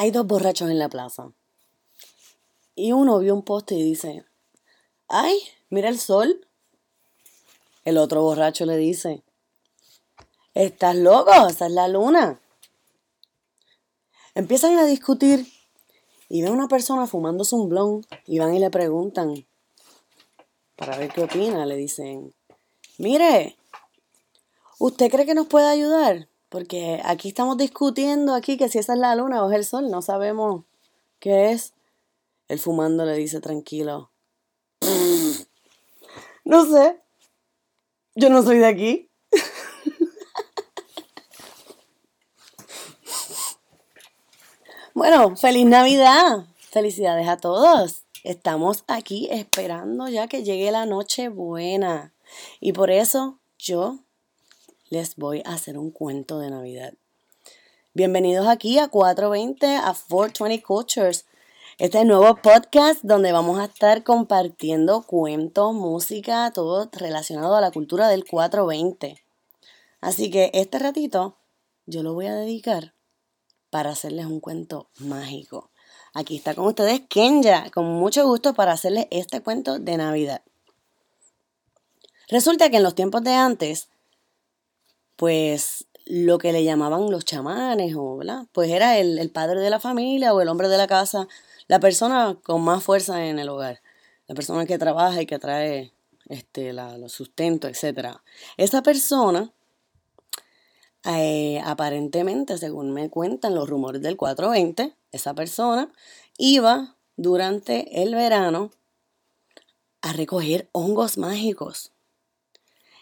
Hay dos borrachos en la plaza. Y uno vio un poste y dice, ¡ay, mira el sol! El otro borracho le dice, ¿estás loco? Esa es la luna. Empiezan a discutir y ven a una persona fumándose un y van y le preguntan para ver qué opina. Le dicen, mire, ¿usted cree que nos puede ayudar? Porque aquí estamos discutiendo aquí que si esa es la luna o es el sol, no sabemos qué es. El fumando le dice tranquilo. No sé. Yo no soy de aquí. Bueno, feliz Navidad. Felicidades a todos. Estamos aquí esperando ya que llegue la noche buena. Y por eso yo les voy a hacer un cuento de Navidad. Bienvenidos aquí a 420 a 420 Cultures. Este es el nuevo podcast donde vamos a estar compartiendo cuentos, música, todo relacionado a la cultura del 420. Así que este ratito yo lo voy a dedicar para hacerles un cuento mágico. Aquí está con ustedes Kenya, con mucho gusto para hacerles este cuento de Navidad. Resulta que en los tiempos de antes, pues lo que le llamaban los chamanes, o, ¿verdad? pues era el, padre de la familia o el hombre de la casa, la persona con más fuerza en el hogar, la persona que trabaja y que trae este, la, los sustentos, etc. Esa persona eh, aparentemente, según me cuentan los rumores del 420, esa persona iba durante el verano a recoger hongos mágicos.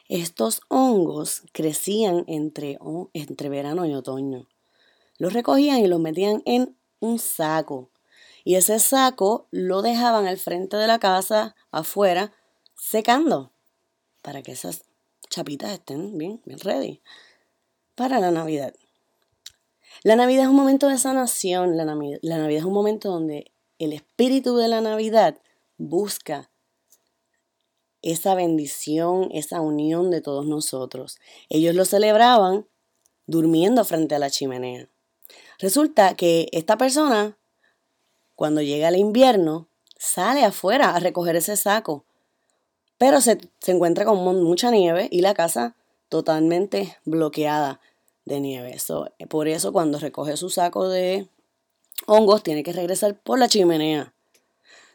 Estos hongos crecían entre, entre verano y otoño. Los recogían y los metían en un saco. Y ese saco lo dejaban al frente de la casa, afuera, secando, para que esas chapitas estén bien, bien ready para la Navidad. La Navidad es un momento de sanación, la Navidad, la Navidad es un momento donde el espíritu de la Navidad busca esa bendición, esa unión de todos nosotros. Ellos lo celebraban durmiendo frente a la chimenea. Resulta que esta persona, cuando llega el invierno, sale afuera a recoger ese saco, pero se, se encuentra con mucha nieve y la casa totalmente bloqueada de nieve. Eh, por eso cuando recoge su saco de hongos tiene que regresar por la chimenea.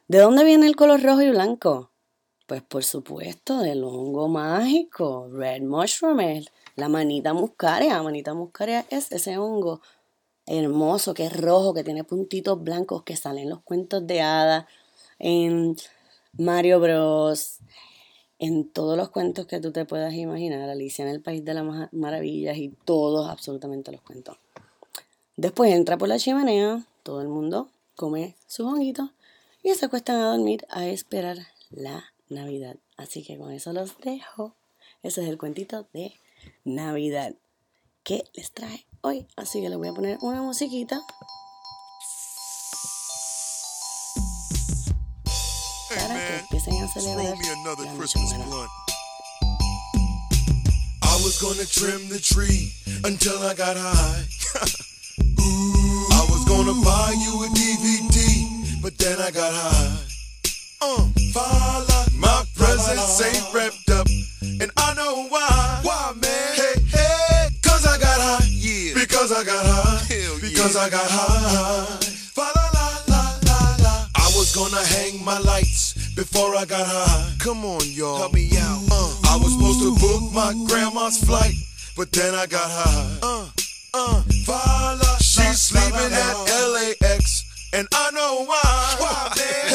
¿De dónde viene el color rojo y blanco? Pues por supuesto del hongo mágico, red mushroom, la manita muscaria. La manita muscaria es ese hongo hermoso que es rojo, que tiene puntitos blancos que salen en los cuentos de hadas, en Mario Bros, en todos los cuentos que tú te puedas imaginar, Alicia en el País de las Maravillas y todos, absolutamente los cuentos. Después entra por la chimenea, todo el mundo come sus honguitos y se acuestan a dormir a esperar la Navidad. Así que con eso los dejo. Ese es el cuentito de Navidad que les trae hoy. Así que les voy a poner una musiquita empiecen a celebrar I was gonna trim the tree until I got high. I was gonna buy you a DVD, but then I got high. Uh, Presents ain't wrapped up, and I know why. Why, man? Hey, hey, cause I got high. Yeah. Because I got high. Hell because yeah. I got high. Father, la, la, la, la. I was gonna hang my lights before I got high. Come on, y'all. Help me out. Uh, I was supposed to book my grandma's flight, but then I got high. Uh, uh, Fala, she's sleeping at LAX, and I know why. Why, man?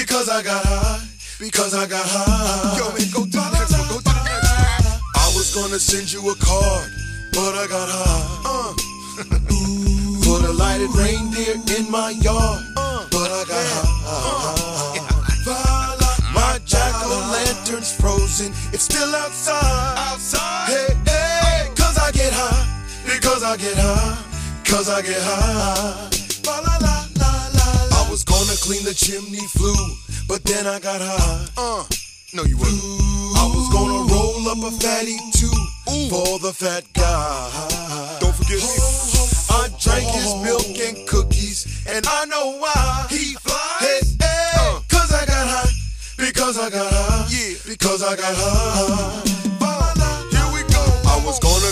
Because I got high, because I got high. Yo, man, go to the next one, go to the next one. I was gonna send you a card, but I got high. Uh. Put a lighted reindeer in my yard uh. but I got high. Uh. My jack o' lantern's uh. frozen, it's still outside. Outside. Hey, hey, oh. cause I get high, because I get high, cause I get high. La, clean the chimney flue, but then I got high. Uh, no, you wouldn't. Ooh, I was gonna roll up a fatty too ooh. for the fat guy. Don't forget me. I drank his milk and cookies, and I know why he flies. Hey, hey, uh. Cause I got high, because I got high, yeah, because I got high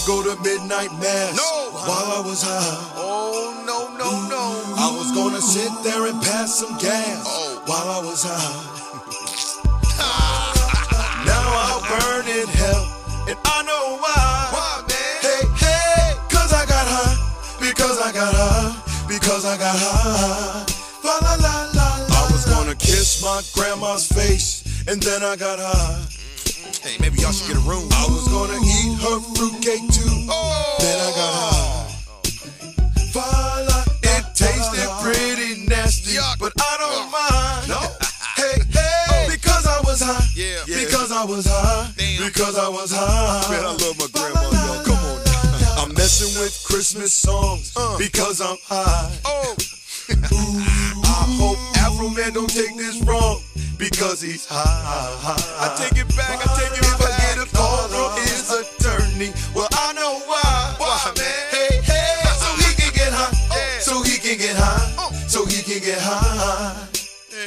go to midnight mass. No. While I was high. Oh, no, no, no. I was gonna sit there and pass some gas. Oh. While I was high. now I'll burn in hell. And I know why. Why, man? Hey, hey, cause I got high. Because I got high. Because I got high. La la la la la. I was gonna kiss my grandma's face. And then I got high. Hey, maybe y'all should get a room. I was gonna eat her fruitcake too. Oh. Then I got high. Fala, it tasted pretty nasty, Yuck. but I don't mind. No. Hey, hey, because I was high. Yeah. Yeah. Because I was high. Damn. Because I was high. Man, I love my grandma, y'all. Come on now. I'm messing with Christmas songs Uh. because I'm high. Oh, I hope Afro Man don't take this wrong because he's high. I take it back. I take it If I get a call from his attorney, well, I know why. Why, man? Hey, hey, so he can get high. So he can get high. Oh. So he can get high.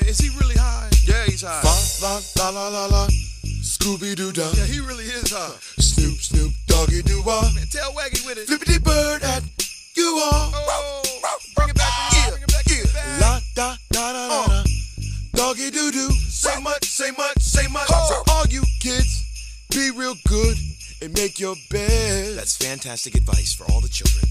Is he really high? Yeah, he's high. La la la la la. Scooby Doo dah. Yeah, he really is high. Snoop Snoop Doggy Doo wah. Tell Waggy with it. Flippity bird at you all. Oh. Make your bed. That's fantastic advice for all the children.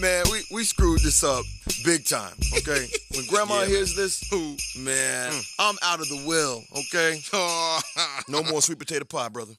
man, we, we screwed this up big time, okay? When grandma Yeah, hears this, ooh, man, hmm. I'm out of the will, okay? no more sweet potato pie, brother.